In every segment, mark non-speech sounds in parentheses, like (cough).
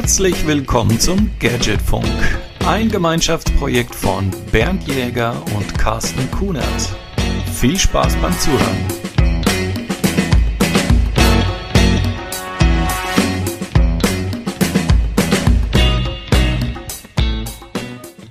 Herzlich willkommen zum Gadgetfunk, ein Gemeinschaftsprojekt von Bernd Jäger und Carsten Kunert. Viel Spaß beim Zuhören.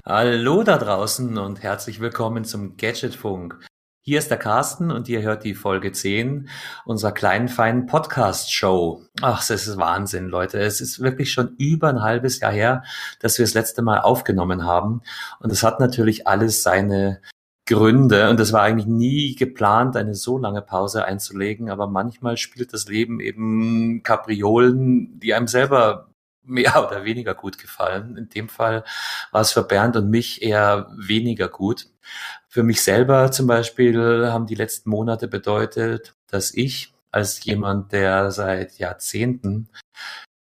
Hallo da draußen und herzlich willkommen zum Gadgetfunk. Hier ist der Carsten und ihr hört die Folge 10 unserer kleinen, feinen Podcast-Show. Ach, das ist Wahnsinn, Leute. Es ist wirklich schon über ein halbes Jahr her, dass wir das letzte Mal aufgenommen haben. Und es hat natürlich alles seine Gründe. Und es war eigentlich nie geplant, eine so lange Pause einzulegen. Aber manchmal spielt das Leben eben Kapriolen, die einem selber mehr oder weniger gut gefallen. In dem Fall war es für Bernd und mich eher weniger gut. Für mich selber zum Beispiel haben die letzten Monate bedeutet, dass ich als jemand, der seit Jahrzehnten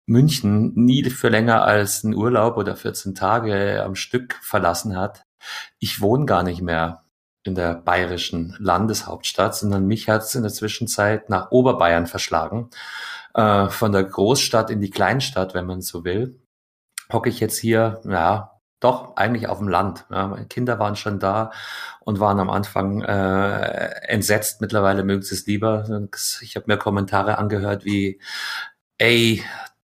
München nie für länger als einen Urlaub oder 14 Tage am Stück verlassen hat, ich wohne gar nicht mehr in der bayerischen Landeshauptstadt, sondern mich hat es in der Zwischenzeit nach Oberbayern verschlagen, äh, von der Großstadt in die Kleinstadt, wenn man so will. Hocke ich jetzt hier, ja, doch, eigentlich auf dem Land. Ja, meine Kinder waren schon da und waren am Anfang äh, entsetzt. Mittlerweile mögen sie es lieber. Ich habe mir Kommentare angehört wie, ey,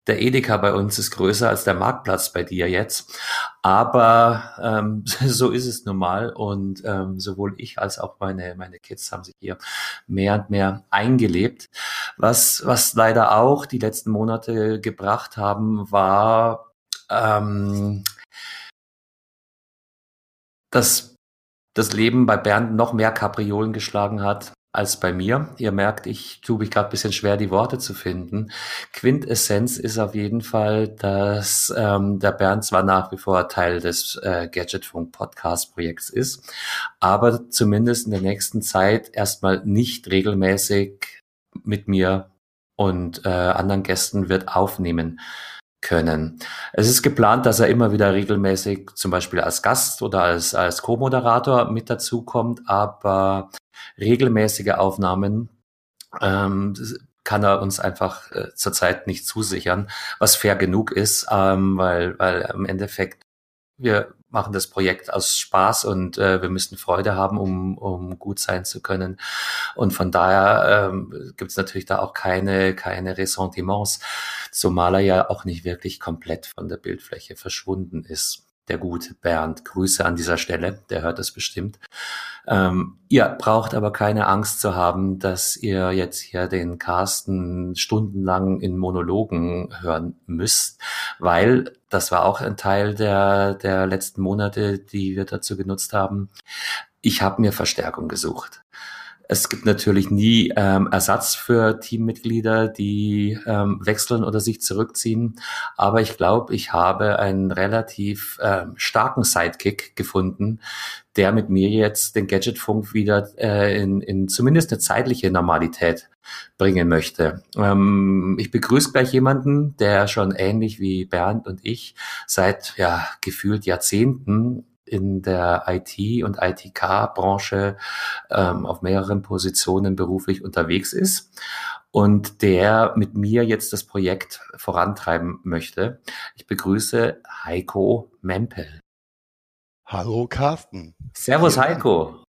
der Edeka bei uns ist größer als der Marktplatz bei dir jetzt. Aber ähm, (laughs) so ist es nun mal. Und ähm, sowohl ich als auch meine, meine Kids haben sich hier mehr und mehr eingelebt. Was, was leider auch die letzten Monate gebracht haben, war ähm, dass das Leben bei Bernd noch mehr Kapriolen geschlagen hat als bei mir. Ihr merkt, ich tue mich gerade bisschen schwer, die Worte zu finden. Quintessenz ist auf jeden Fall, dass ähm, der Bernd zwar nach wie vor Teil des äh, Gadgetfunk Podcast Projekts ist, aber zumindest in der nächsten Zeit erstmal nicht regelmäßig mit mir und äh, anderen Gästen wird aufnehmen können. Es ist geplant, dass er immer wieder regelmäßig zum Beispiel als Gast oder als, als Co-Moderator mit dazukommt, aber regelmäßige Aufnahmen ähm, kann er uns einfach äh, zurzeit nicht zusichern, was fair genug ist, ähm, weil, weil im Endeffekt wir machen das Projekt aus Spaß und äh, wir müssen Freude haben, um, um gut sein zu können. Und von daher ähm, gibt es natürlich da auch keine, keine Ressentiments, zumal er ja auch nicht wirklich komplett von der Bildfläche verschwunden ist der gute Bernd. Grüße an dieser Stelle, der hört das bestimmt. Ähm, ihr braucht aber keine Angst zu haben, dass ihr jetzt hier den Carsten stundenlang in Monologen hören müsst, weil das war auch ein Teil der, der letzten Monate, die wir dazu genutzt haben. Ich habe mir Verstärkung gesucht. Es gibt natürlich nie ähm, Ersatz für Teammitglieder, die ähm, wechseln oder sich zurückziehen. Aber ich glaube, ich habe einen relativ ähm, starken Sidekick gefunden, der mit mir jetzt den Gadgetfunk wieder äh, in, in zumindest eine zeitliche Normalität bringen möchte. Ähm, ich begrüße gleich jemanden, der schon ähnlich wie Bernd und ich seit ja gefühlt Jahrzehnten in der IT- und ITK-Branche ähm, auf mehreren Positionen beruflich unterwegs ist und der mit mir jetzt das Projekt vorantreiben möchte. Ich begrüße Heiko Mempel. Hallo Carsten. Servus Heiko.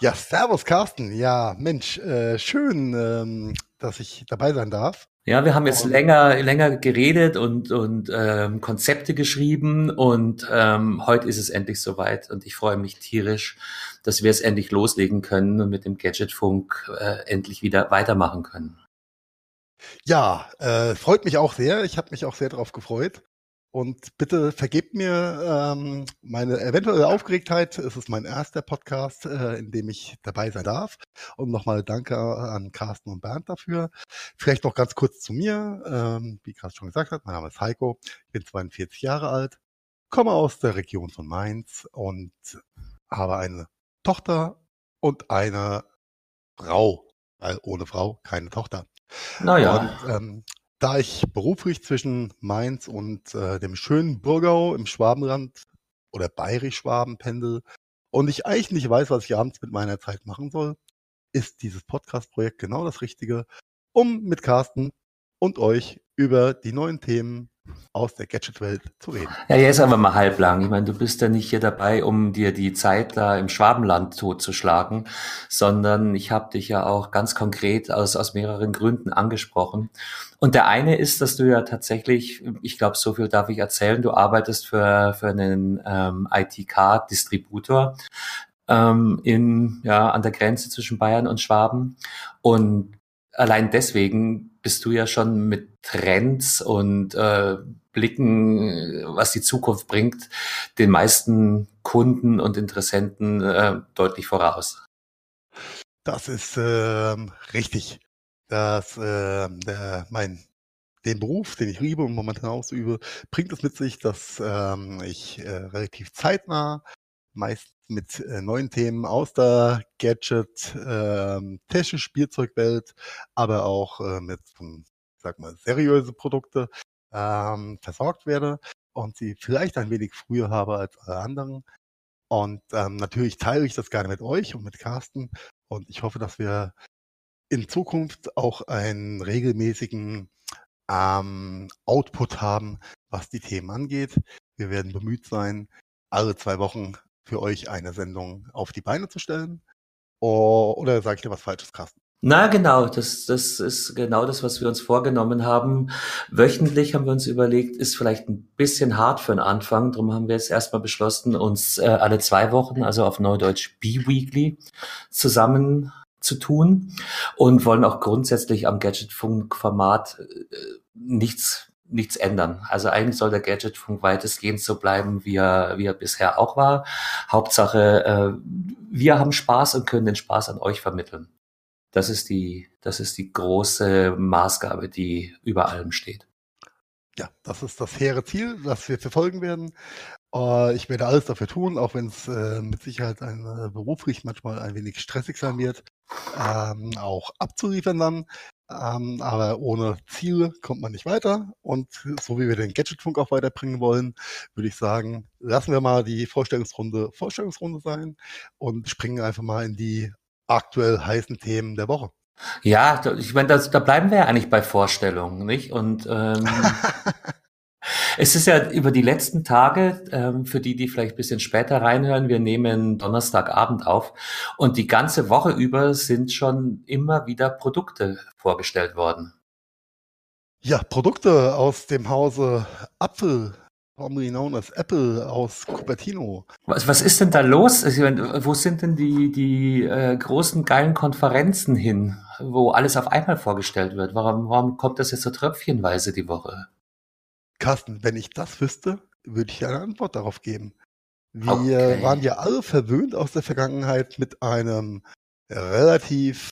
Ja, servus Carsten. Ja, Mensch, äh, schön, ähm, dass ich dabei sein darf. Ja, wir haben jetzt länger, länger geredet und, und ähm, Konzepte geschrieben und ähm, heute ist es endlich soweit und ich freue mich tierisch, dass wir es endlich loslegen können und mit dem Gadgetfunk äh, endlich wieder weitermachen können. Ja, äh, freut mich auch sehr. Ich habe mich auch sehr darauf gefreut. Und bitte vergebt mir ähm, meine eventuelle Aufgeregtheit. Es ist mein erster Podcast, äh, in dem ich dabei sein darf. Und nochmal danke an Carsten und Bernd dafür. Vielleicht noch ganz kurz zu mir. Ähm, wie Carsten schon gesagt hat, mein Name ist Heiko. Ich bin 42 Jahre alt, komme aus der Region von Mainz und habe eine Tochter und eine Frau. Weil ohne Frau keine Tochter. Naja. Und ähm, da ich beruflich zwischen Mainz und äh, dem schönen Burgau im Schwabenland oder Bayerisch-Schwaben pendel und ich eigentlich nicht weiß, was ich abends mit meiner Zeit machen soll, ist dieses Podcast-Projekt genau das Richtige, um mit Carsten und euch über die neuen Themen aus der Gadget-Welt zu reden. Ja, jetzt aber mal halblang. Ich meine, du bist ja nicht hier dabei, um dir die Zeit da im Schwabenland totzuschlagen, sondern ich habe dich ja auch ganz konkret aus, aus mehreren Gründen angesprochen. Und der eine ist, dass du ja tatsächlich, ich glaube, so viel darf ich erzählen, du arbeitest für, für einen ähm, ITK-Distributor ähm, in, ja, an der Grenze zwischen Bayern und Schwaben. Und allein deswegen bist du ja schon mit Trends und äh, Blicken, was die Zukunft bringt, den meisten Kunden und Interessenten äh, deutlich voraus. Das ist äh, richtig. Dass äh, der, mein den Beruf, den ich liebe und momentan ausübe, bringt es mit sich, dass ähm, ich äh, relativ zeitnah meist mit äh, neuen Themen aus der Gadget, ähm, technischen Spielzeugwelt, aber auch äh, mit, ähm, sag mal, seriöse Produkte ähm, versorgt werde und sie vielleicht ein wenig früher habe als alle anderen. Und ähm, natürlich teile ich das gerne mit euch und mit Carsten. Und ich hoffe, dass wir in Zukunft auch einen regelmäßigen ähm, Output haben, was die Themen angeht. Wir werden bemüht sein, alle zwei Wochen für euch eine Sendung auf die Beine zu stellen. Oder sage ich dir was Falsches, Carsten? Na genau, das, das ist genau das, was wir uns vorgenommen haben. Wöchentlich haben wir uns überlegt, ist vielleicht ein bisschen hart für den Anfang. Darum haben wir jetzt erstmal beschlossen, uns äh, alle zwei Wochen, also auf Neudeutsch B-Weekly, zusammen zu tun und wollen auch grundsätzlich am Gadgetfunk-Format äh, nichts nichts ändern. Also eigentlich soll der Gadgetfunk weitestgehend so bleiben, wie er, wie er bisher auch war. Hauptsache, äh, wir haben Spaß und können den Spaß an euch vermitteln. Das ist die, das ist die große Maßgabe, die über allem steht. Ja, das ist das hehre Ziel, das wir verfolgen werden. Uh, ich werde alles dafür tun, auch wenn es äh, mit Sicherheit ein, äh, beruflich manchmal ein wenig stressig sein wird, ähm, auch abzuliefern dann. Ähm, aber ohne Ziele kommt man nicht weiter. Und so wie wir den Gadgetfunk auch weiterbringen wollen, würde ich sagen, lassen wir mal die Vorstellungsrunde Vorstellungsrunde sein und springen einfach mal in die aktuell heißen Themen der Woche. Ja, ich meine, da bleiben wir ja eigentlich bei Vorstellungen, nicht? Und ähm, (laughs) Es ist ja über die letzten Tage, ähm, für die, die vielleicht ein bisschen später reinhören, wir nehmen Donnerstagabend auf und die ganze Woche über sind schon immer wieder Produkte vorgestellt worden. Ja, Produkte aus dem Hause Apfel, formerly known as Apple aus Cupertino. Was, was ist denn da los? Also, wo sind denn die, die äh, großen geilen Konferenzen hin, wo alles auf einmal vorgestellt wird? Warum, warum kommt das jetzt so tröpfchenweise die Woche? Carsten, wenn ich das wüsste, würde ich eine Antwort darauf geben. Wir okay. waren ja alle verwöhnt aus der Vergangenheit mit einem relativ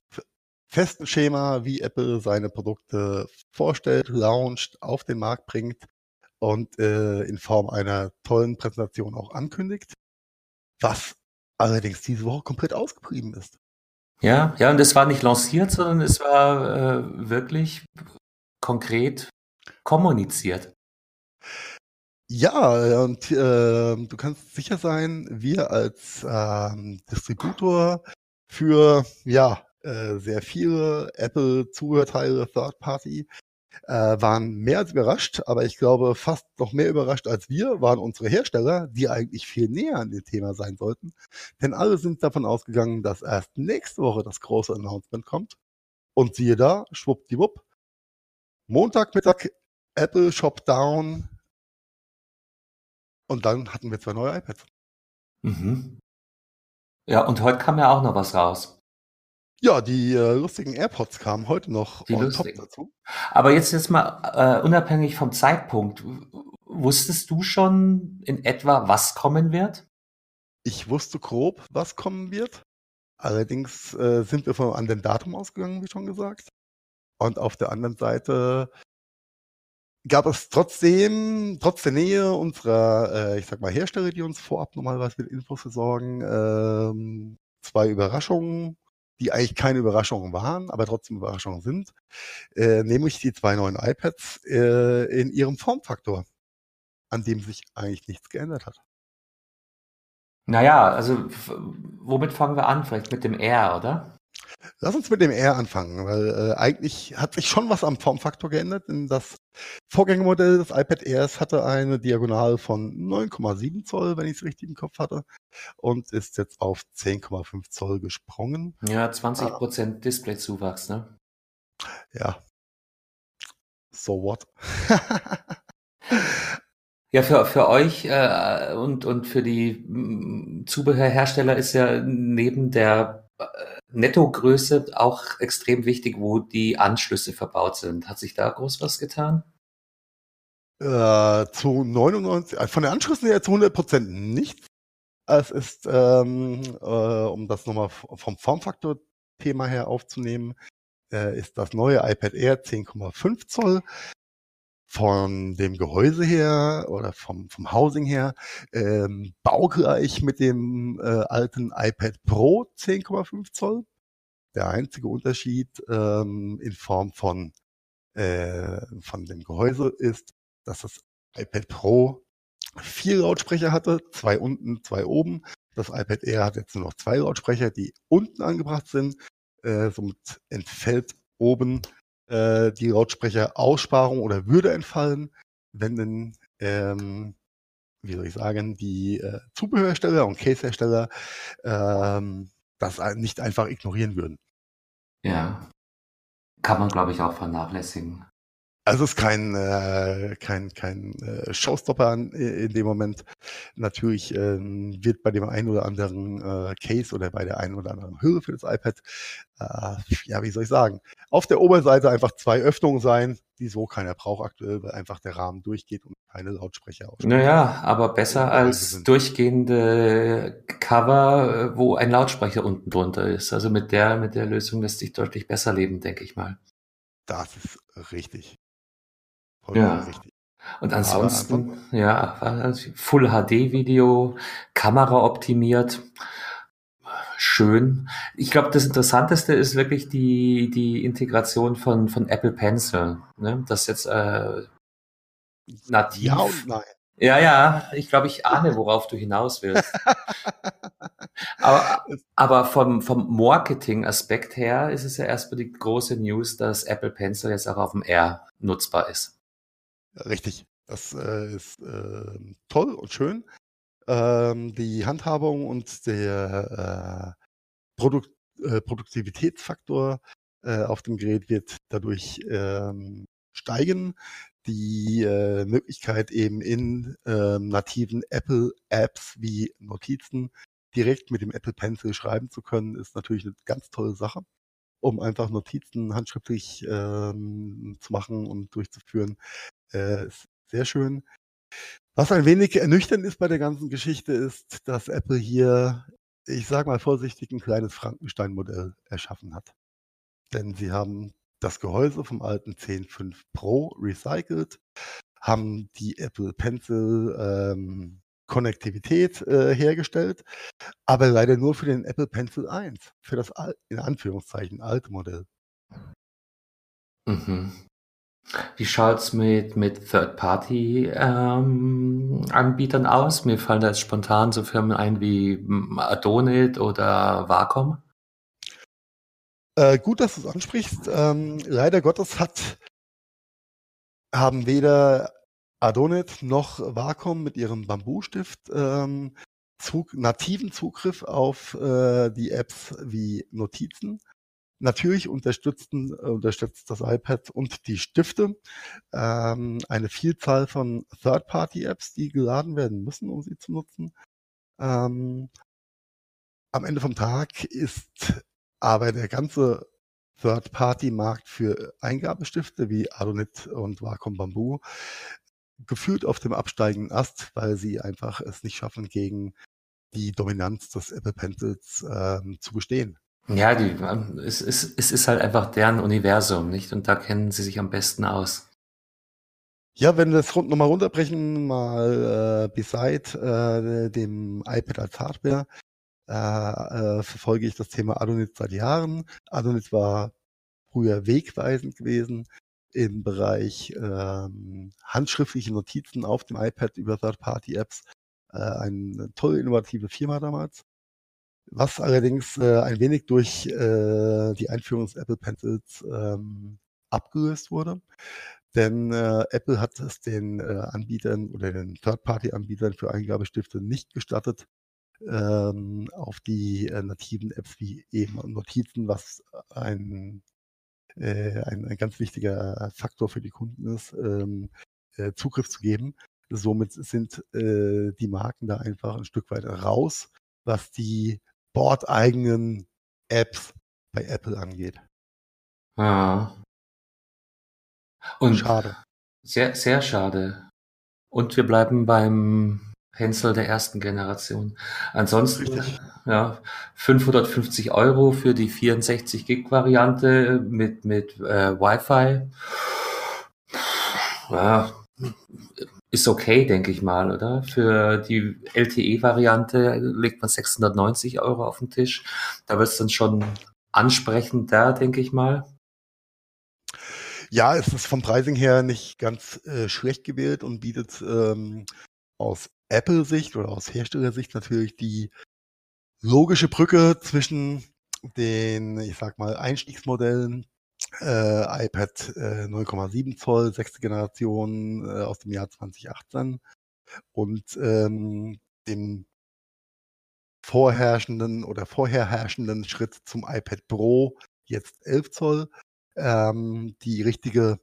festen Schema, wie Apple seine Produkte vorstellt, launcht, auf den Markt bringt und äh, in Form einer tollen Präsentation auch ankündigt, was allerdings diese Woche komplett ausgeblieben ist. Ja, ja, und es war nicht lanciert, sondern es war äh, wirklich konkret kommuniziert. Ja, und äh, du kannst sicher sein, wir als ähm, Distributor für ja äh, sehr viele Apple-Zubehörteile Third Party äh, waren mehr als überrascht, aber ich glaube fast noch mehr überrascht als wir waren unsere Hersteller, die eigentlich viel näher an dem Thema sein sollten. Denn alle sind davon ausgegangen, dass erst nächste Woche das große Announcement kommt. Und siehe da, schwuppdiwupp, Montagmittag Apple Shop Down. Und dann hatten wir zwei neue iPads. Mhm. Ja, und heute kam ja auch noch was raus. Ja, die äh, lustigen AirPods kamen heute noch die on top dazu. Aber jetzt jetzt mal äh, unabhängig vom Zeitpunkt, wusstest du schon in etwa, was kommen wird? Ich wusste grob, was kommen wird. Allerdings äh, sind wir von einem Datum ausgegangen, wie schon gesagt. Und auf der anderen Seite gab es trotzdem, trotz der Nähe unserer, äh, ich sag mal, Hersteller, die uns vorab normalerweise mit Infos versorgen, ähm, zwei Überraschungen, die eigentlich keine Überraschungen waren, aber trotzdem Überraschungen sind, äh, nämlich die zwei neuen iPads äh, in ihrem Formfaktor, an dem sich eigentlich nichts geändert hat. Naja, also womit fangen wir an? Vielleicht mit dem R, oder? Lass uns mit dem R anfangen, weil äh, eigentlich hat sich schon was am Formfaktor geändert, denn das Vorgängermodell des iPad Airs hatte eine Diagonal von 9,7 Zoll, wenn ich es richtig im Kopf hatte, und ist jetzt auf 10,5 Zoll gesprungen. Ja, 20 Prozent ah. Displayzuwachs, ne? Ja. So what? (laughs) Ja, für, für euch äh, und, und für die Zubehörhersteller ist ja neben der Nettogröße auch extrem wichtig, wo die Anschlüsse verbaut sind. Hat sich da groß was getan? Äh, zu 99, äh, von den Anschlüssen her zu 100 Prozent nicht. Es ist, ähm, äh, um das nochmal vom Formfaktor-Thema her aufzunehmen, äh, ist das neue iPad Air 10,5 Zoll von dem Gehäuse her oder vom, vom Housing her ähm, baugleich mit dem äh, alten iPad Pro 10,5 Zoll. Der einzige Unterschied ähm, in Form von, äh, von dem Gehäuse ist, dass das iPad Pro vier Lautsprecher hatte, zwei unten, zwei oben. Das iPad Air hat jetzt nur noch zwei Lautsprecher, die unten angebracht sind. Äh, somit entfällt oben äh, die Lautsprecheraussparung oder würde entfallen, wenn denn, ähm, wie soll ich sagen, die äh, Zubehörhersteller und Casehersteller ähm, das nicht einfach ignorieren würden. Ja. Kann man, glaube ich, auch vernachlässigen. Also es ist kein, äh, kein, kein äh, Showstopper in, in dem Moment. Natürlich ähm, wird bei dem einen oder anderen äh, Case oder bei der einen oder anderen Hülle für das iPad, äh, ja, wie soll ich sagen, auf der Oberseite einfach zwei Öffnungen sein, die so keiner braucht aktuell, weil einfach der Rahmen durchgeht und keine Lautsprecher ausspricht. Naja, aber besser als durchgehende Cover, wo ein Lautsprecher unten drunter ist. Also mit der, mit der Lösung lässt sich deutlich besser leben, denke ich mal. Das ist richtig. Ja. Richtig. Und ansonsten, ja, Full HD Video, Kamera optimiert. Schön. Ich glaube, das Interessanteste ist wirklich die, die Integration von, von Apple Pencil. Ne? Das jetzt äh, nativ. Ja und nein. Ja, ja, ich glaube, ich ahne, worauf du hinaus willst. (laughs) aber aber vom, vom Marketing-Aspekt her ist es ja erstmal die große News, dass Apple Pencil jetzt auch auf dem R nutzbar ist. Richtig. Das äh, ist äh, toll und schön. Ähm, die Handhabung und der äh, Produkt, äh, Produktivitätsfaktor äh, auf dem Gerät wird dadurch ähm, steigen. Die äh, Möglichkeit eben in ähm, nativen Apple-Apps wie Notizen direkt mit dem Apple Pencil schreiben zu können, ist natürlich eine ganz tolle Sache um einfach Notizen handschriftlich ähm, zu machen und durchzuführen. Äh, sehr schön. Was ein wenig ernüchternd ist bei der ganzen Geschichte, ist, dass Apple hier, ich sage mal vorsichtig, ein kleines Frankenstein-Modell erschaffen hat. Denn sie haben das Gehäuse vom alten 10.5 Pro recycelt, haben die Apple Pencil ähm, Konnektivität äh, hergestellt, aber leider nur für den Apple Pencil 1, für das in Anführungszeichen alte Modell. Mhm. Wie schaut's mit, mit Third-Party-Anbietern ähm, aus? Mir fallen da jetzt spontan so Firmen ein wie hm, Adonit oder Wacom. Äh, gut, dass du es ansprichst. Ähm, leider Gottes hat, haben weder Adonit noch Wacom mit ihrem Bamboo-Stift ähm, Zug, nativen Zugriff auf äh, die Apps wie Notizen Natürlich unterstützen, unterstützt das iPad und die Stifte ähm, eine Vielzahl von Third-Party-Apps, die geladen werden müssen, um sie zu nutzen. Ähm, am Ende vom Tag ist aber der ganze Third-Party-Markt für Eingabestifte wie Adonit und Wacom Bamboo gefühlt auf dem absteigenden Ast, weil sie einfach es nicht schaffen, gegen die Dominanz des Apple Pencils ähm, zu bestehen. Ja, die, es, es, es ist halt einfach deren Universum, nicht? Und da kennen sie sich am besten aus. Ja, wenn wir das rund, nochmal runterbrechen, mal äh, beside äh, dem iPad als Hardware, äh, äh, verfolge ich das Thema Adonit seit Jahren. Adonit war früher wegweisend gewesen im Bereich ähm, handschriftliche Notizen auf dem iPad über Third-Party-Apps. Äh, eine tolle, innovative Firma damals was allerdings äh, ein wenig durch äh, die Einführung des Apple Pencils ähm, abgelöst wurde. Denn äh, Apple hat es den äh, Anbietern oder den Third-Party-Anbietern für Eingabestifte nicht gestattet, ähm, auf die äh, nativen Apps wie eben Notizen, was ein, äh, ein, ein ganz wichtiger Faktor für die Kunden ist, ähm, äh, Zugriff zu geben. Somit sind äh, die Marken da einfach ein Stück weit raus, was die bordeigenen Apps bei Apple angeht. Ja. Und schade. Sehr, sehr schade. Und wir bleiben beim Pencil der ersten Generation. Ansonsten, Richtig. ja, 550 Euro für die 64 Gig Variante mit, mit äh, Wi-Fi. Ja, ist okay, denke ich mal, oder? Für die LTE-Variante legt man 690 Euro auf den Tisch. Da wird es dann schon ansprechender, denke ich mal. Ja, es ist vom Pricing her nicht ganz äh, schlecht gewählt und bietet ähm, aus Apple-Sicht oder aus Herstellersicht natürlich die logische Brücke zwischen den, ich sag mal, Einstiegsmodellen äh, iPad äh, 9,7 Zoll, sechste Generation äh, aus dem Jahr 2018 und ähm, dem vorherrschenden oder vorherherrschenden Schritt zum iPad Pro, jetzt 11 Zoll, ähm, die richtige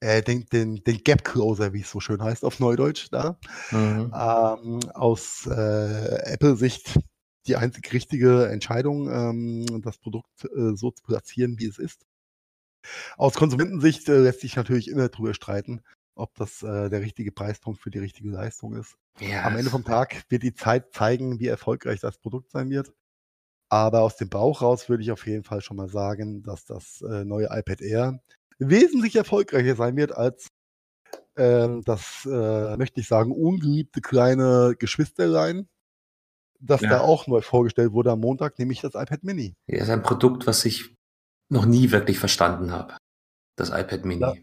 äh, den, den, den Gap Closer, wie es so schön heißt auf Neudeutsch, da. Mhm. Ähm, aus äh, Apple-Sicht die einzig richtige Entscheidung, ähm, das Produkt äh, so zu platzieren, wie es ist. Aus Konsumentensicht äh, lässt sich natürlich immer drüber streiten, ob das äh, der richtige Preispunkt für die richtige Leistung ist. Yes. Am Ende vom Tag wird die Zeit zeigen, wie erfolgreich das Produkt sein wird. Aber aus dem Bauch raus würde ich auf jeden Fall schon mal sagen, dass das äh, neue iPad Air wesentlich erfolgreicher sein wird als ähm, das, äh, möchte ich sagen, ungeliebte kleine Geschwisterlein, das ja. da auch neu vorgestellt wurde am Montag, nämlich das iPad Mini. Ja, ist ein Produkt, was ich noch nie wirklich verstanden habe. Das iPad Mini. Ja,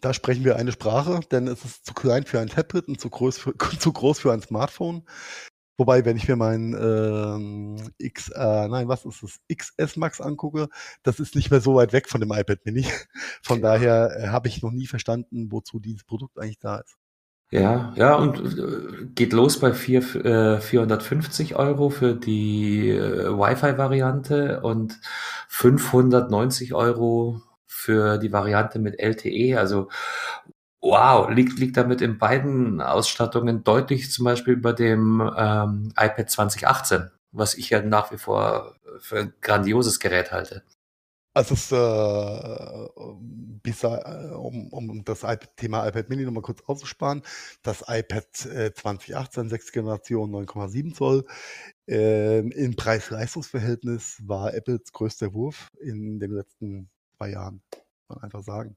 da sprechen wir eine Sprache, denn es ist zu klein für ein Tablet und zu groß für, (laughs) zu groß für ein Smartphone. Wobei, wenn ich mir mein ähm, X, äh, nein, was ist das, XS Max angucke, das ist nicht mehr so weit weg von dem iPad Mini. (laughs) Von ja. daher äh, habe ich noch nie verstanden, wozu dieses Produkt eigentlich da ist. Ja, ja, und äh, geht los bei vier, äh, 450 Euro für die äh, Wi-Fi-Variante und 590 Euro für die Variante mit LTE. Also wow, liegt, liegt damit in beiden Ausstattungen deutlich zum Beispiel über dem ähm, iPad 2018, was ich ja nach wie vor für ein grandioses Gerät halte. Also es äh, bis, äh, um, um das Thema iPad Mini nochmal kurz auszusparen, das iPad äh, 2018, 6 Generation 9,7 Zoll, äh, im Preis-Leistungs-Verhältnis war Apples größter Wurf in den letzten zwei Jahren, kann man einfach sagen.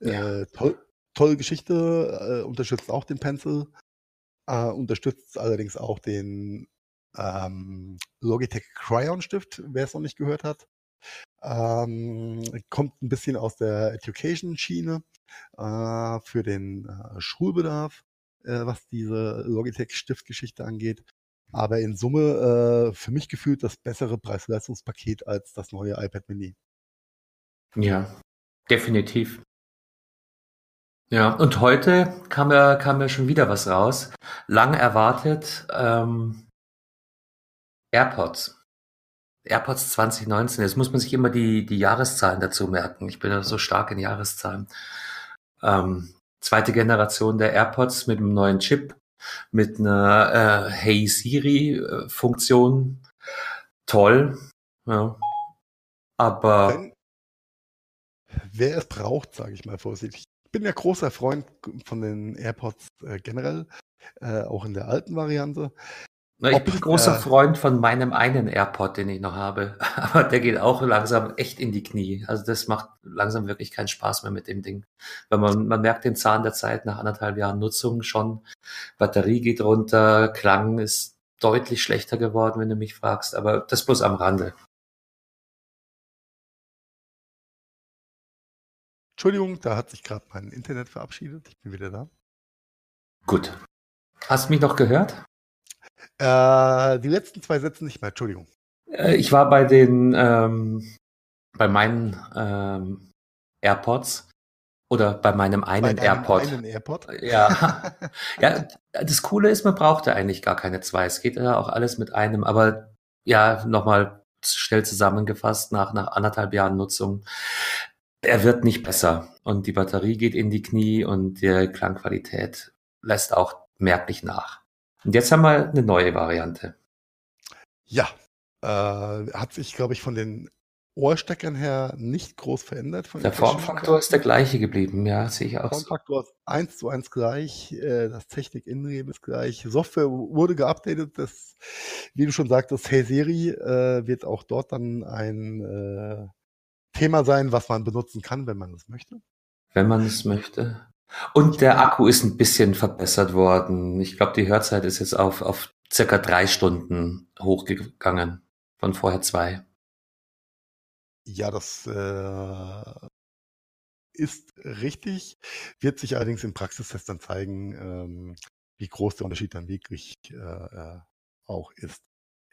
Ja. Äh, toll, tolle Geschichte, äh, unterstützt auch den Pencil, äh, unterstützt allerdings auch den ähm, Logitech Cryon Stift, wer es noch nicht gehört hat. Ähm, kommt ein bisschen aus der Education-Schiene äh, für den äh, Schulbedarf, äh, was diese Logitech-Stiftgeschichte angeht. Aber in Summe äh, für mich gefühlt das bessere Preis-Leistungspaket als das neue iPad Mini. Ja, definitiv. Ja, und heute kam ja, kam ja schon wieder was raus. Lang erwartet ähm, AirPods. AirPods 2019. Jetzt muss man sich immer die, die Jahreszahlen dazu merken. Ich bin ja so stark in Jahreszahlen. Ähm, zweite Generation der AirPods mit einem neuen Chip, mit einer äh, Hey Siri-Funktion. Toll. Ja. Aber. Wer es braucht, sage ich mal vorsichtig. Ich bin ja großer Freund von den AirPods äh, generell, äh, auch in der alten Variante. Na, ich Ob, bin großer äh, Freund von meinem einen AirPod, den ich noch habe. (laughs) Aber der geht auch langsam echt in die Knie. Also das macht langsam wirklich keinen Spaß mehr mit dem Ding. Weil man, man merkt den Zahn der Zeit nach anderthalb Jahren Nutzung schon. Batterie geht runter, Klang ist deutlich schlechter geworden, wenn du mich fragst. Aber das bloß am Rande. Entschuldigung, da hat sich gerade mein Internet verabschiedet. Ich bin wieder da. Gut. Hast du mich noch gehört? Äh, die letzten zwei Sätze nicht mehr, Entschuldigung. Äh, ich war bei den, ähm, bei meinen ähm, AirPods oder bei meinem einen bei AirPod. Einen AirPod? Ja. (laughs) ja, das Coole ist, man braucht ja eigentlich gar keine zwei. Es geht ja auch alles mit einem. Aber ja, nochmal schnell zusammengefasst nach, nach anderthalb Jahren Nutzung. Er wird nicht besser und die Batterie geht in die Knie und die Klangqualität lässt auch merklich nach. Und jetzt haben wir eine neue Variante. Ja, äh, hat sich, glaube ich, von den Ohrsteckern her nicht groß verändert. der Formfaktor ist der gleiche geblieben, ja, sehe ich auch. Der Formfaktor ist eins zu eins gleich, äh, das Technik-Innenleben ist gleich, Software wurde geupdatet, das, wie du schon sagtest, Hey Siri äh, wird auch dort dann ein äh, Thema sein, was man benutzen kann, wenn man es möchte. Wenn man es möchte. Und der Akku ist ein bisschen verbessert worden. Ich glaube, die Hörzeit ist jetzt auf, auf circa drei Stunden hochgegangen, von vorher zwei. Ja, das äh, ist richtig, wird sich allerdings im Praxistest dann zeigen, ähm, wie groß der Unterschied dann wirklich äh, äh, auch ist.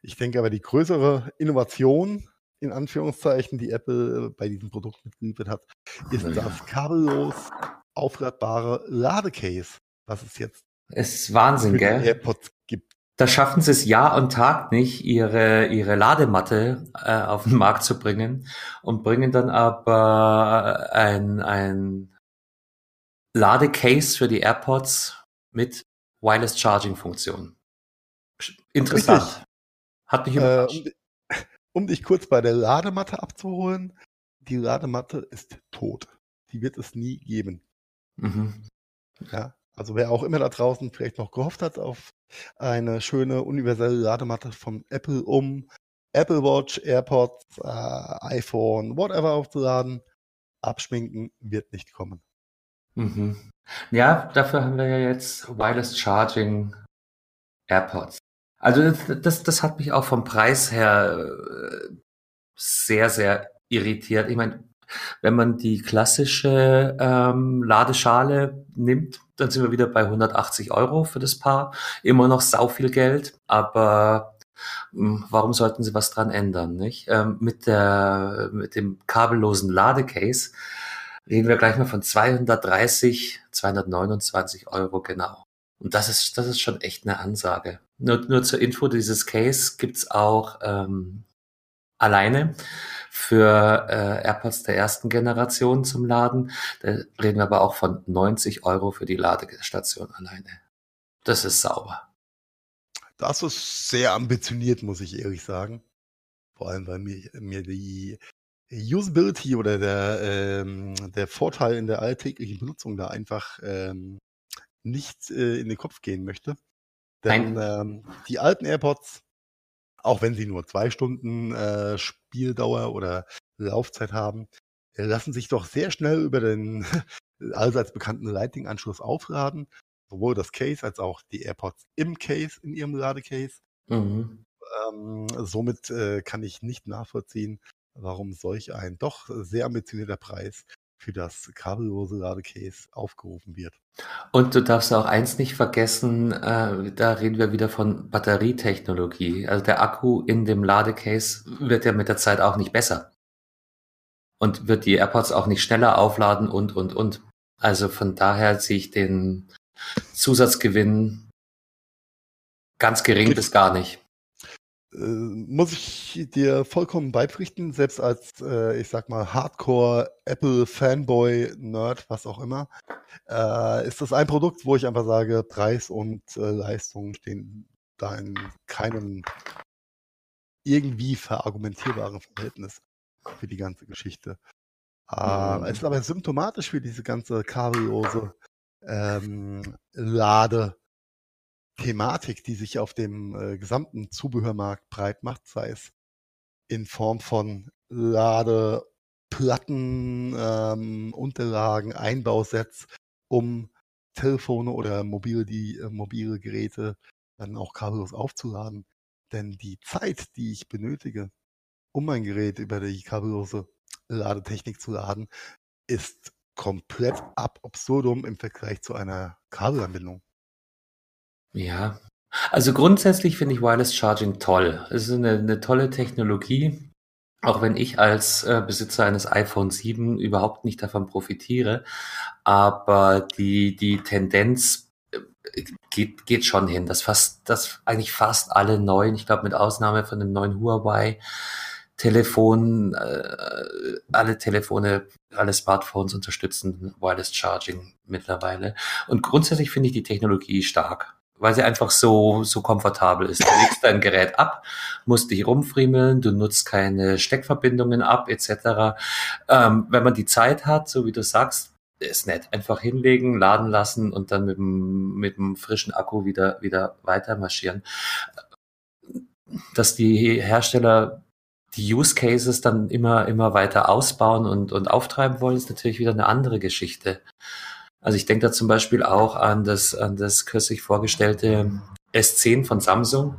Ich denke aber, die größere Innovation, in Anführungszeichen, die Apple bei diesem Produkt mitgeliefert hat, ist ja. das kabellos aufladbare Ladecase, was es jetzt ist Wahnsinn, gell? AirPods gibt. Da schaffen sie es Jahr und Tag nicht, ihre, ihre Ladematte äh, auf den Markt zu bringen und bringen dann aber ein, ein Ladecase für die AirPods mit Wireless Charging Funktion. Interessant. Richtig. Hat mich überrascht. Äh, um, (laughs) um dich kurz bei der Ladematte abzuholen, die Ladematte ist tot. Die wird es nie geben. Mhm. Ja, also wer auch immer da draußen vielleicht noch gehofft hat auf eine schöne universelle Ladematte von Apple, um Apple Watch, AirPods, äh, iPhone, whatever aufzuladen, abschminken wird nicht kommen. Mhm. Ja, dafür haben wir ja jetzt Wireless Charging AirPods. Also das, das, das hat mich auch vom Preis her äh, sehr, sehr irritiert. Ich meine, wenn man die klassische ähm, Ladeschale nimmt, dann sind wir wieder bei 180 Euro für das Paar. Immer noch sau viel Geld, aber hm, warum sollten sie was dran ändern, nicht? Ähm, mit der, mit dem kabellosen Ladecase reden wir gleich mal von 230, 229 Euro genau. Und das ist, das ist schon echt eine Ansage. Nur, nur zur Info, dieses Case gibt's auch ähm, alleine für äh, AirPods der ersten Generation zum Laden. Da reden wir aber auch von 90 Euro für die Ladestation alleine. Das ist sauber. Das ist sehr ambitioniert, muss ich ehrlich sagen. Vor allem, weil mir, mir die Usability oder der, ähm, der Vorteil in der alltäglichen Benutzung da einfach ähm, nicht äh, in den Kopf gehen möchte. Denn ähm, die alten AirPods auch wenn sie nur zwei Stunden äh, Spieldauer oder Laufzeit haben, äh, lassen sich doch sehr schnell über den (laughs) allseits bekannten Lightning-Anschluss aufladen. Sowohl das Case als auch die AirPods im Case, in ihrem Ladecase. Mhm. Ähm, somit äh, kann ich nicht nachvollziehen, warum solch ein doch sehr ambitionierter Preis für das kabellose Ladecase aufgerufen wird. Und du darfst auch eins nicht vergessen, äh, da reden wir wieder von Batterietechnologie. Also der Akku in dem Ladecase wird ja mit der Zeit auch nicht besser. Und wird die AirPods auch nicht schneller aufladen und, und, und. Also von daher sehe ich den Zusatzgewinn ganz gering bis gar nicht. Äh, muss ich dir vollkommen beipflichten, selbst als, äh, ich sag mal, Hardcore Apple Fanboy, Nerd, was auch immer, äh, ist das ein Produkt, wo ich einfach sage, Preis und äh, Leistung stehen da in keinem irgendwie verargumentierbaren Verhältnis für die ganze Geschichte. Äh, mhm. Es ist aber symptomatisch für diese ganze kabellose ähm, Lade Thematik, die sich auf dem äh, gesamten Zubehörmarkt breit macht, sei es in Form von Ladeplatten, ähm, Unterlagen, Einbausets, um Telefone oder mobile, die, äh, mobile Geräte dann auch kabellos aufzuladen. Denn die Zeit, die ich benötige, um mein Gerät über die kabellose Ladetechnik zu laden, ist komplett ab absurdum im Vergleich zu einer Kabelanbindung. Ja, Also grundsätzlich finde ich Wireless Charging toll. Es ist eine, eine tolle Technologie, auch wenn ich als äh, Besitzer eines iPhone 7 überhaupt nicht davon profitiere. Aber die, die Tendenz äh, geht, geht schon hin, dass fast, dass eigentlich fast alle neuen, ich glaube mit Ausnahme von dem neuen Huawei, Telefon, äh, alle Telefone, alle Smartphones unterstützen Wireless Charging mittlerweile. Und grundsätzlich finde ich die Technologie stark weil sie einfach so, so komfortabel ist. Du legst dein Gerät ab, musst dich rumfriemeln, du nutzt keine Steckverbindungen ab, etc. Ähm, wenn man die Zeit hat, so wie du sagst, ist nett. Einfach hinlegen, laden lassen und dann mit dem, mit dem frischen Akku wieder, wieder weiter marschieren. Dass die Hersteller die Use Cases dann immer, immer weiter ausbauen und, und auftreiben wollen, ist natürlich wieder eine andere Geschichte. Also ich denke da zum Beispiel auch an das, an das kürzlich vorgestellte S10 von Samsung.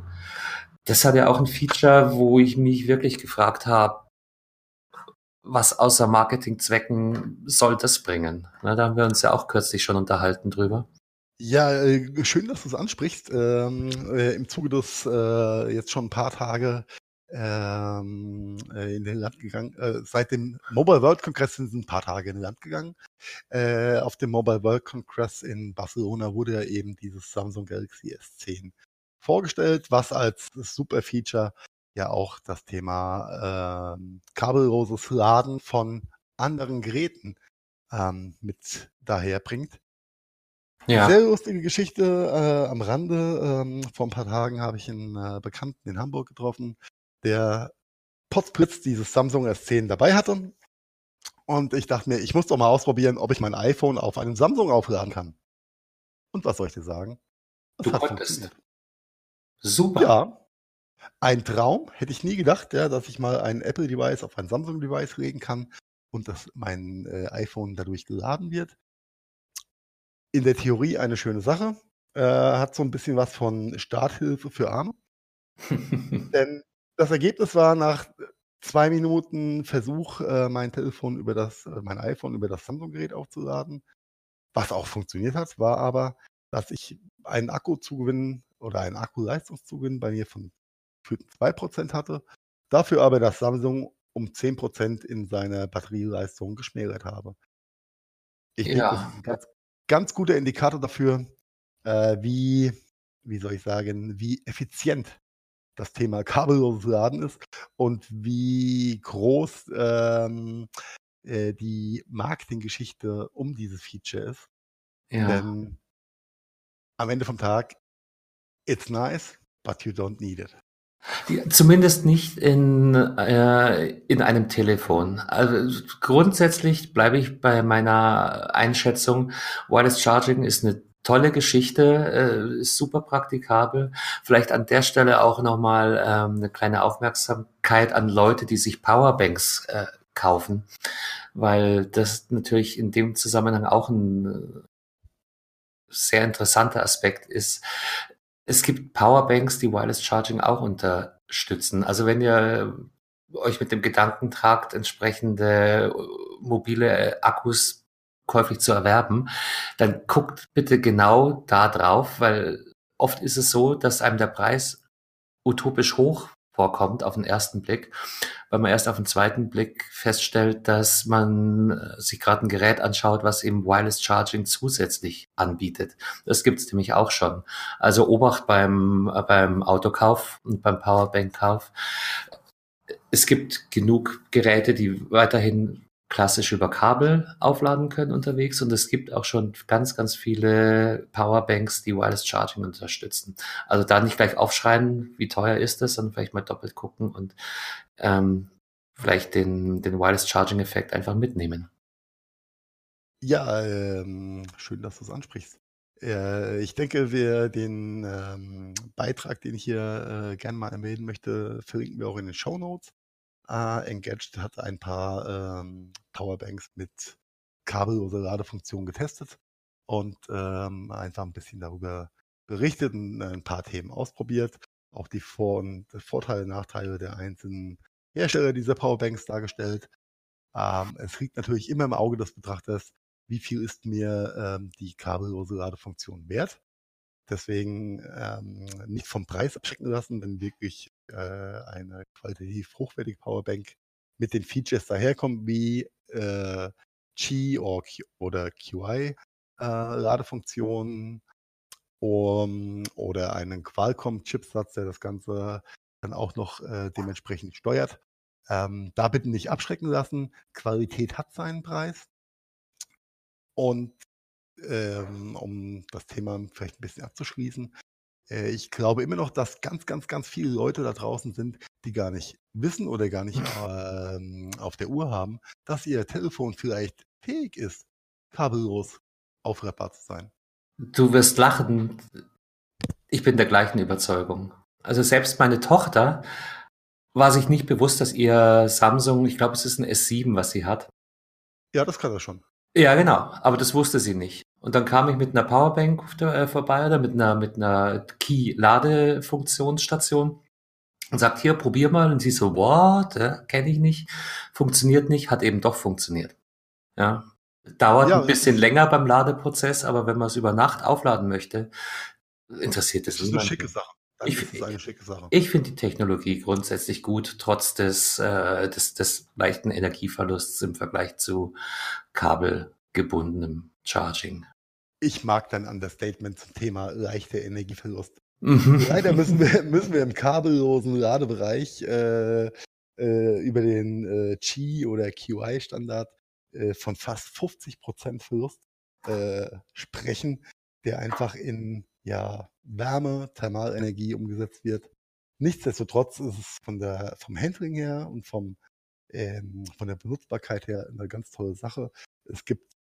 Das hat ja auch ein Feature, wo ich mich wirklich gefragt habe, was außer Marketingzwecken soll das bringen? Na, da haben wir uns ja auch kürzlich schon unterhalten drüber. Ja, äh, schön, dass du es ansprichst. Ähm, äh, Im Zuge des äh, jetzt schon ein paar Tage ähm, äh, in den Land gegangen. Äh, seit dem Mobile World Congress sind ein paar Tage in den Land gegangen. Äh, auf dem Mobile World Congress in Barcelona wurde ja eben dieses Samsung Galaxy S10 vorgestellt, was als super Feature ja auch das Thema äh, kabelloses Laden von anderen Geräten ähm, mit daherbringt. Ja. Sehr lustige Geschichte äh, am Rande. Ähm, vor ein paar Tagen habe ich einen äh, Bekannten in Hamburg getroffen, der Potzblitz dieses Samsung S10 dabei hatte. Und ich dachte mir, ich muss doch mal ausprobieren, ob ich mein iPhone auf einem Samsung aufladen kann. Und was soll ich dir sagen? Das du konntest. Super. Ja. Ein Traum. Hätte ich nie gedacht, ja, dass ich mal ein Apple-Device auf ein Samsung-Device legen kann und dass mein äh, iPhone dadurch geladen wird. In der Theorie eine schöne Sache. Äh, hat so ein bisschen was von Starthilfe für Arme. (laughs) Denn das Ergebnis war nach zwei Minuten Versuch, äh, mein Telefon über das, äh, mein iPhone über das Samsung-Gerät aufzuladen. Was auch funktioniert hat, war aber, dass ich einen Akkuzugewinn oder einen Akkuleistungszugewinn bei mir von 2% hatte. Dafür aber das Samsung um 10% in seiner Batterieleistung geschmälert habe. Ich denke, das ist ein ganz, ganz guter Indikator dafür, äh, wie, wie soll ich sagen, wie effizient das Thema (laughs) kabelloses Laden ist und wie groß ähm, äh, die Marketinggeschichte um dieses Feature ist. Ja. Denn am Ende vom Tag, it's nice, but you don't need it. Ja, zumindest nicht in, äh, in einem Telefon. Also grundsätzlich bleibe ich bei meiner Einschätzung, Wireless Charging ist eine tolle Geschichte, äh, super praktikabel. Vielleicht an der Stelle auch nochmal ähm, eine kleine Aufmerksamkeit an Leute, die sich Powerbanks äh, kaufen, weil das natürlich in dem Zusammenhang auch ein äh, sehr interessanter Aspekt ist. Es gibt Powerbanks, die Wireless Charging auch unterstützen. Also wenn ihr euch mit dem Gedanken tragt, entsprechende äh, mobile Akkus käuflich zu erwerben, dann guckt bitte genau da drauf, weil oft ist es so, dass einem der Preis utopisch hoch vorkommt auf den ersten Blick, weil man erst auf den zweiten Blick feststellt, dass man äh, sich gerade ein Gerät anschaut, was eben Wireless Charging zusätzlich anbietet. Das gibt es nämlich auch schon. Also Obacht beim, äh, beim Autokauf und beim Powerbank-Kauf. Es gibt genug Geräte, die weiterhin klassisch über Kabel aufladen können unterwegs und es gibt auch schon ganz, ganz viele Powerbanks, die Wireless Charging unterstützen. Also da nicht gleich aufschreien, wie teuer ist das, sondern vielleicht mal doppelt gucken und ähm, vielleicht den, den Wireless Charging Effekt einfach mitnehmen. Ja, ähm, schön, dass du es ansprichst. Äh, ich denke, wir den ähm, Beitrag, den ich hier äh, gerne mal erwähnen möchte, verlinken wir auch in den Show Notes. Äh, Engaged hat ein paar ähm, Powerbanks mit kabelloser Ladefunktion getestet und ähm, einfach ein bisschen darüber berichtet und ein paar Themen ausprobiert. Auch die Vor- und Vorteile, Nachteile der einzelnen Hersteller dieser Powerbanks dargestellt. Ähm, es liegt natürlich immer im Auge des Betrachters, wie viel ist mir ähm, die kabellose Ladefunktion wert. Deswegen ähm, nicht vom Preis abschrecken lassen, wenn wirklich äh, eine qualitativ hochwertige Powerbank mit den Features daherkommt, wie äh, Qi oder QI äh, Ladefunktionen um, oder einen Qualcomm-Chipsatz, der das Ganze dann auch noch äh, dementsprechend steuert. Ähm, da bitte nicht abschrecken lassen. Qualität hat seinen Preis. Und ähm, um das Thema vielleicht ein bisschen abzuschließen, ich glaube immer noch, dass ganz, ganz, ganz viele Leute da draußen sind, die gar nicht wissen oder gar nicht (laughs) ähm, auf der Uhr haben, dass ihr Telefon vielleicht fähig ist, kabellos aufreppbar zu sein. Du wirst lachen. Ich bin der gleichen Überzeugung. Also selbst meine Tochter war sich nicht bewusst, dass ihr Samsung, ich glaube, es ist ein S7, was sie hat. Ja, das kann er schon. Ja, genau. Aber das wusste sie nicht. Und dann kam ich mit einer Powerbank äh, vorbei oder mit einer, mit einer Key-Ladefunktionsstation und sagt, hier, probier mal. Und sie so, what? Äh, Kenne ich nicht. Funktioniert nicht. Hat eben doch funktioniert. Ja. Dauert ja, ein bisschen länger beim Ladeprozess, aber wenn man es über Nacht aufladen möchte, interessiert es niemanden. Das ist eine schicke Sache. ich, eine schicke Sache. Ich finde die Technologie grundsätzlich gut, trotz des, äh, des, des leichten Energieverlusts im Vergleich zu kabelgebundenem Charging. Ich mag dann Understatement zum Thema leichter Energieverlust. Mhm. Leider müssen wir, (laughs) müssen wir im kabellosen Ladebereich äh, äh, über den äh, Qi oder QI-Standard äh, von fast 50 Prozent Verlust äh, sprechen, der einfach in ja, Wärme, Thermalenergie umgesetzt wird. Nichtsdestotrotz ist es von der, vom Handling her und vom, ähm, von der Benutzbarkeit her eine ganz tolle Sache. Es gibt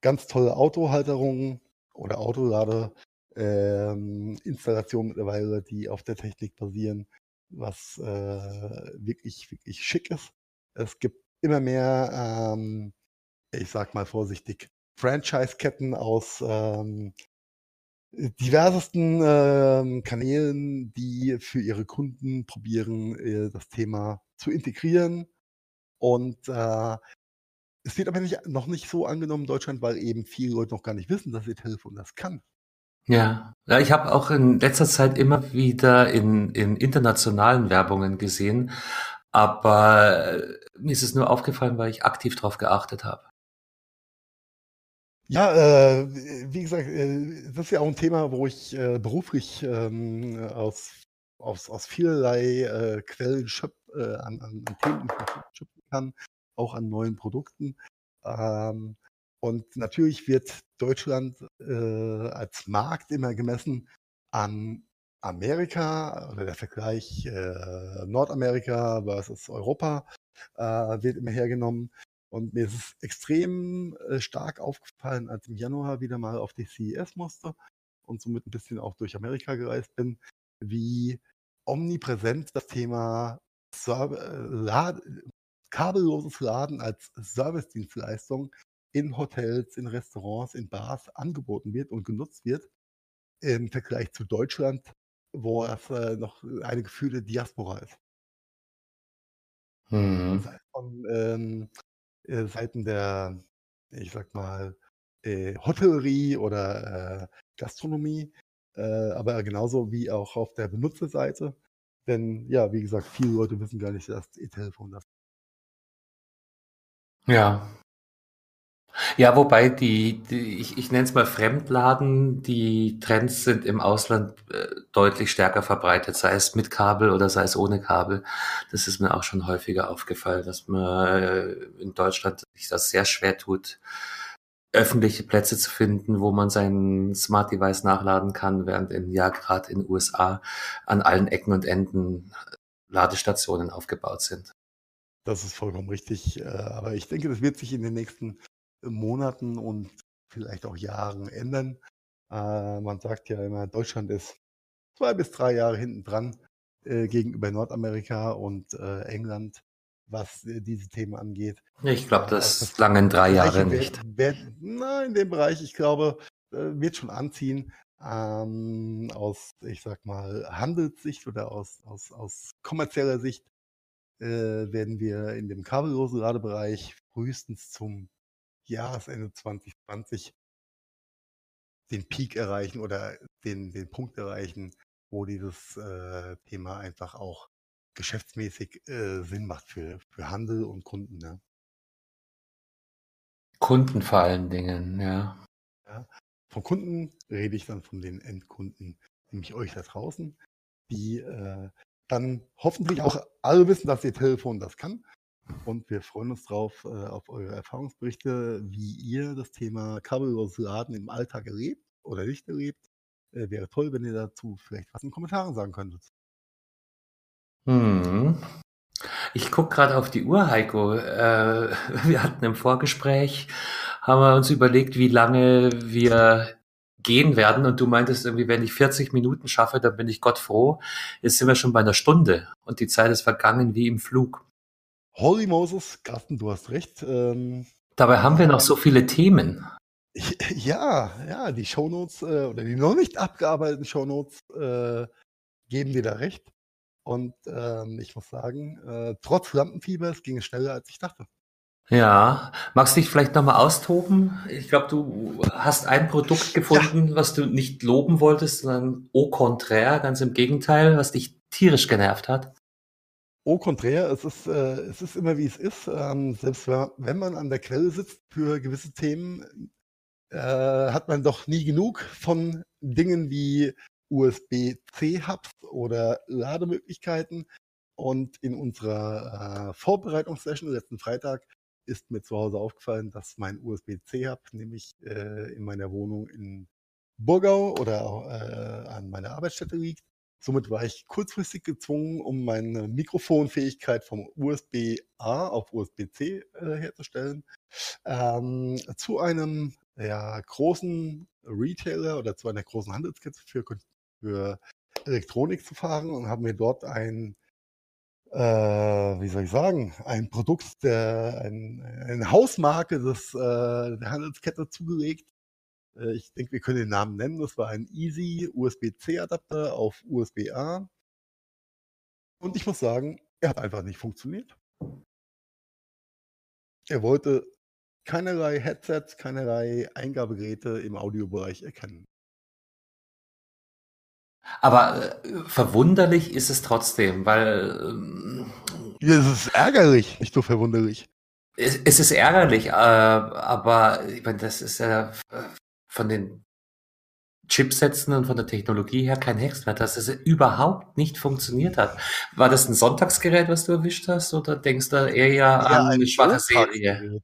ganz tolle Autohalterungen oder Autolade ähm, mittlerweile, die auf der Technik basieren, was äh, wirklich, wirklich schick ist. Es gibt immer mehr, ähm, ich sag mal vorsichtig, Franchise-Ketten aus ähm, diversesten ähm, Kanälen, die für ihre Kunden probieren, äh, das Thema zu integrieren. Und äh, es wird aber nicht, noch nicht so angenommen in Deutschland, weil eben viele Leute noch gar nicht wissen, dass ihr Telefon das kann. Ja, ja ich habe auch in letzter Zeit immer wieder in, in internationalen Werbungen gesehen, aber äh, mir ist es nur aufgefallen, weil ich aktiv darauf geachtet habe. Ja, äh, wie gesagt, äh, das ist ja auch ein Thema, wo ich äh, beruflich ähm, aus, aus, aus vielerlei äh, Quellen schöp, äh, an, an, an Themen schöpfen kann, auch an neuen Produkten. Ähm, und natürlich wird Deutschland äh, als Markt immer gemessen an Amerika oder der Vergleich äh, Nordamerika versus Europa äh, wird immer hergenommen. Und mir ist es extrem äh, stark aufgefallen, als im Januar wieder mal auf die CES musste und somit ein bisschen auch durch Amerika gereist bin, wie omnipräsent das Thema Server, äh, kabelloses Laden als Servicedienstleistung in Hotels, in Restaurants, in Bars angeboten wird und genutzt wird, im Vergleich zu Deutschland, wo es äh, noch eine gefühlte Diaspora ist. Mhm. Von ähm, äh, Seiten der, ich sag mal, äh, Hotellerie oder äh, Gastronomie, äh, aber genauso wie auch auf der Benutzerseite. Denn ja, wie gesagt, viele Leute wissen gar nicht, dass ihr Telefon das. Ja, ja, wobei die, die ich, ich nenne es mal Fremdladen, die Trends sind im Ausland äh, deutlich stärker verbreitet, sei es mit Kabel oder sei es ohne Kabel. Das ist mir auch schon häufiger aufgefallen, dass man äh, in Deutschland sich das sehr schwer tut, öffentliche Plätze zu finden, wo man sein Smart Device nachladen kann, während in ja gerade in den USA an allen Ecken und Enden Ladestationen aufgebaut sind. Das ist vollkommen richtig. Äh, aber ich denke, das wird sich in den nächsten Monaten und vielleicht auch Jahren ändern. Äh, man sagt ja immer, Deutschland ist zwei bis drei Jahre hinten dran äh, gegenüber Nordamerika und England, was diese Themen angeht. Ich glaube, das, das lange drei Jahre nicht. Wer, na, in dem Bereich, ich glaube, wird schon anziehen. Ähm, aus, ich sag mal, Handelssicht oder aus, aus, aus kommerzieller Sicht werden wir in dem kabellosen Ladebereich frühestens zum Jahresende 2020 den Peak erreichen oder den, den Punkt erreichen, wo dieses äh, Thema einfach auch geschäftsmäßig äh, Sinn macht für, für Handel und Kunden. Ne? Kunden vor allen Dingen, ja. ja. Von Kunden rede ich dann von den Endkunden, nämlich euch da draußen, die äh, dann hoffentlich auch alle wissen, dass ihr Telefon das kann. Und wir freuen uns drauf äh, auf eure Erfahrungsberichte, wie ihr das Thema kabelloses Laden im Alltag erlebt oder nicht erlebt. Äh, wäre toll, wenn ihr dazu vielleicht was in den Kommentaren sagen könntet. Hm. Ich gucke gerade auf die Uhr, Heiko. Äh, (laughs) wir hatten im Vorgespräch, haben wir uns überlegt, wie lange wir gehen werden. Und du meintest irgendwie, wenn ich 40 Minuten schaffe, dann bin ich Gott froh. Jetzt sind wir schon bei einer Stunde und die Zeit ist vergangen wie im Flug. Holy Moses, Carsten, du hast recht. Ähm, Dabei haben wir noch so viele Themen. (laughs) Ja, ja, die Shownotes äh, oder die noch nicht abgearbeiteten Shownotes äh, geben dir da recht. Und ähm, ich muss sagen, äh, trotz Lampenfiebers ging es schneller, als ich dachte. Ja, magst du dich vielleicht nochmal austoben? Ich glaube, du hast ein Produkt gefunden, ja. was du nicht loben wolltest, sondern au contraire, ganz im Gegenteil, was dich tierisch genervt hat. Au contraire, es ist, äh, es ist immer wie es ist. Ähm, selbst wenn man an der Quelle sitzt für gewisse Themen, äh, hat man doch nie genug von Dingen wie USB-C-Hubs oder Lademöglichkeiten. Und in unserer äh, Vorbereitungssession letzten Freitag ist mir zu Hause aufgefallen, dass mein USB-C-Hub nämlich äh, in meiner Wohnung in Burgau oder äh, an meiner Arbeitsstätte liegt. Somit war ich kurzfristig gezwungen, um meine Mikrofonfähigkeit vom USB-A auf USB-C äh, herzustellen, ähm, zu einem ja, großen Retailer oder zu einer großen Handelskette für, für Elektronik zu fahren und haben mir dort ein äh, wie soll ich sagen, ein Produkt, der, ein, eine Hausmarke des, äh, der Handelskette zugelegt. Äh, ich denke, wir können den Namen nennen. Das war ein Easy USB-C-Adapter auf USB-A. Und ich muss sagen, er hat einfach nicht funktioniert. Er wollte keinerlei Headsets, keinerlei Eingabegeräte im Audiobereich erkennen. Aber äh, verwunderlich ist es trotzdem, weil. Ähm, ja, es ist ärgerlich, nicht so verwunderlich. Es, es ist ärgerlich, äh, aber ich meine, das ist ja äh, von den Chipsätzen und von der Technologie her kein Hexenwerk, dass es überhaupt nicht funktioniert hat. War das ein Sonntagsgerät, was du erwischt hast, oder denkst du eher ja, an eine schwache Serie?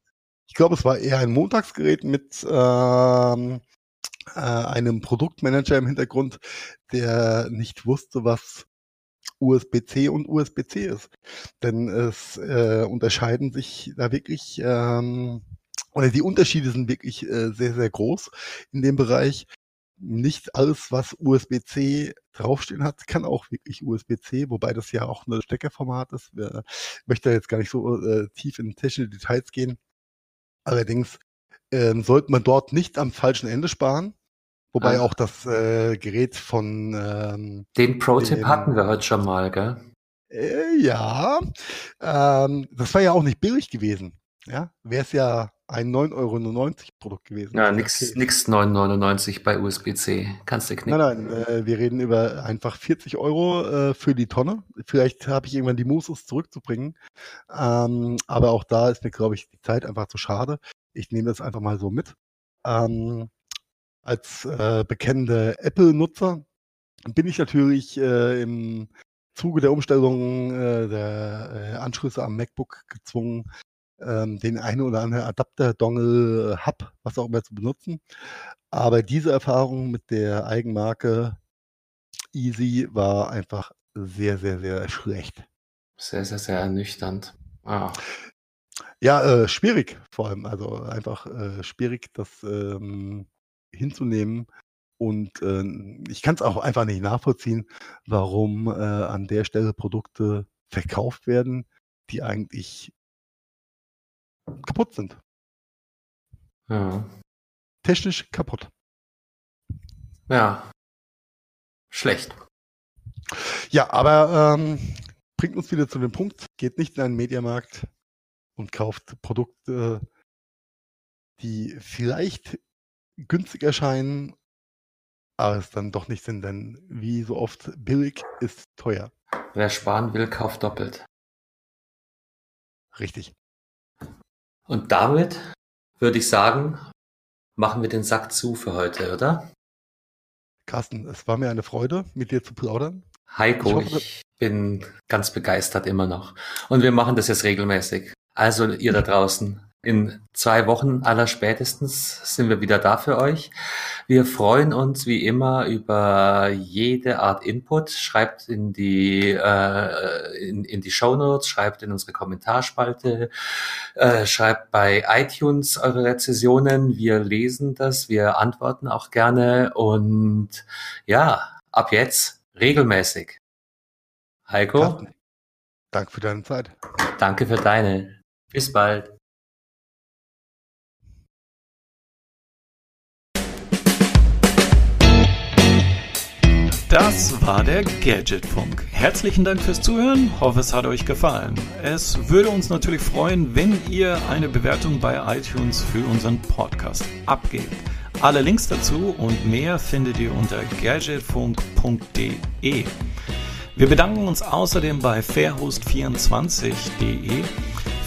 Ich glaube, es war eher ein Montagsgerät mit ähm, äh, einem Produktmanager im Hintergrund, der nicht wusste, was USB-C und USB-C ist. Denn es äh, unterscheiden sich da wirklich, ähm, oder die Unterschiede sind wirklich äh, sehr, sehr groß in dem Bereich. Nicht alles, was USB-C draufstehen hat, kann auch wirklich USB-C, wobei das ja auch ein Steckerformat ist. Ich möchte jetzt gar nicht so äh, tief in technische Details gehen. Allerdings ähm, sollte man dort nicht am falschen Ende sparen. Wobei ah. auch das äh, Gerät von ähm, den Pro-Tipp hatten wir heute schon mal, gell? Äh, ja, ähm, das war ja auch nicht billig gewesen. Ja, wäre es ja ein 9,99 Euro Produkt gewesen. Ja, nix, okay. nix 9,99 bei USB-C. Kannst du knicken. Nein, nein, äh, wir reden über einfach 40 Euro äh, für die Tonne. Vielleicht habe ich irgendwann die Muße, es zurückzubringen. Ähm, aber auch da ist mir, glaube ich, die Zeit einfach zu schade. Ich nehme das einfach mal so mit. Ähm, als äh, bekennende Apple-Nutzer bin ich natürlich äh, im Zuge der Umstellung äh, der äh, Anschlüsse am MacBook gezwungen, ähm, den einen oder anderen Adapter, Dongle, Hub, was auch immer zu benutzen. Aber diese Erfahrung mit der Eigenmarke Easy war einfach sehr, sehr, sehr schlecht. Sehr, sehr, sehr ernüchternd. Ah. Ja, äh, schwierig vor allem. Also einfach äh, schwierig, das ähm, hinzunehmen. Und äh, ich kann es auch einfach nicht nachvollziehen, warum äh, an der Stelle Produkte verkauft werden, die eigentlich kaputt sind. Ja. Technisch kaputt. Ja. Schlecht. Ja, aber ähm, bringt uns wieder zu dem Punkt, geht nicht in einen Mediamarkt und kauft Produkte, die vielleicht günstig erscheinen aber es dann doch nicht sind, denn wie so oft billig ist teuer. Wer sparen will, kauft doppelt. Richtig. Und damit würde ich sagen, machen wir den Sack zu für heute, oder? Carsten, es war mir eine Freude, mit dir zu plaudern. Heiko, ich, hoffe, ich bin ganz begeistert immer noch. Und wir machen das jetzt regelmäßig. Also ihr da draußen, in zwei Wochen aller spätestens sind wir wieder da für euch. Wir freuen uns wie immer über jede Art Input. Schreibt in die äh, in, in die Show Notes, schreibt in unsere Kommentarspalte, äh, schreibt bei iTunes eure Rezessionen. Wir lesen das, wir antworten auch gerne und ja, ab jetzt regelmäßig. Heiko. Danke für deine Zeit. Danke für deine. Bis bald. Das war der Gadgetfunk. Herzlichen Dank fürs Zuhören. Hoffe, es hat euch gefallen. Es würde uns natürlich freuen, wenn ihr eine Bewertung bei iTunes für unseren Podcast abgebt. Alle Links dazu und mehr findet ihr unter gadgetfunk.de. Wir bedanken uns außerdem bei fairhost24.de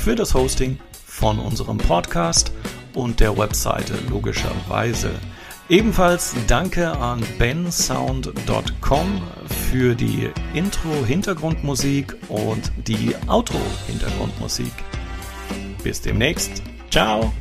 für das Hosting von unserem Podcast und der Webseite logischerweise. Ebenfalls danke an bensound.com für die Intro-Hintergrundmusik und die Outro-Hintergrundmusik. Bis demnächst. Ciao!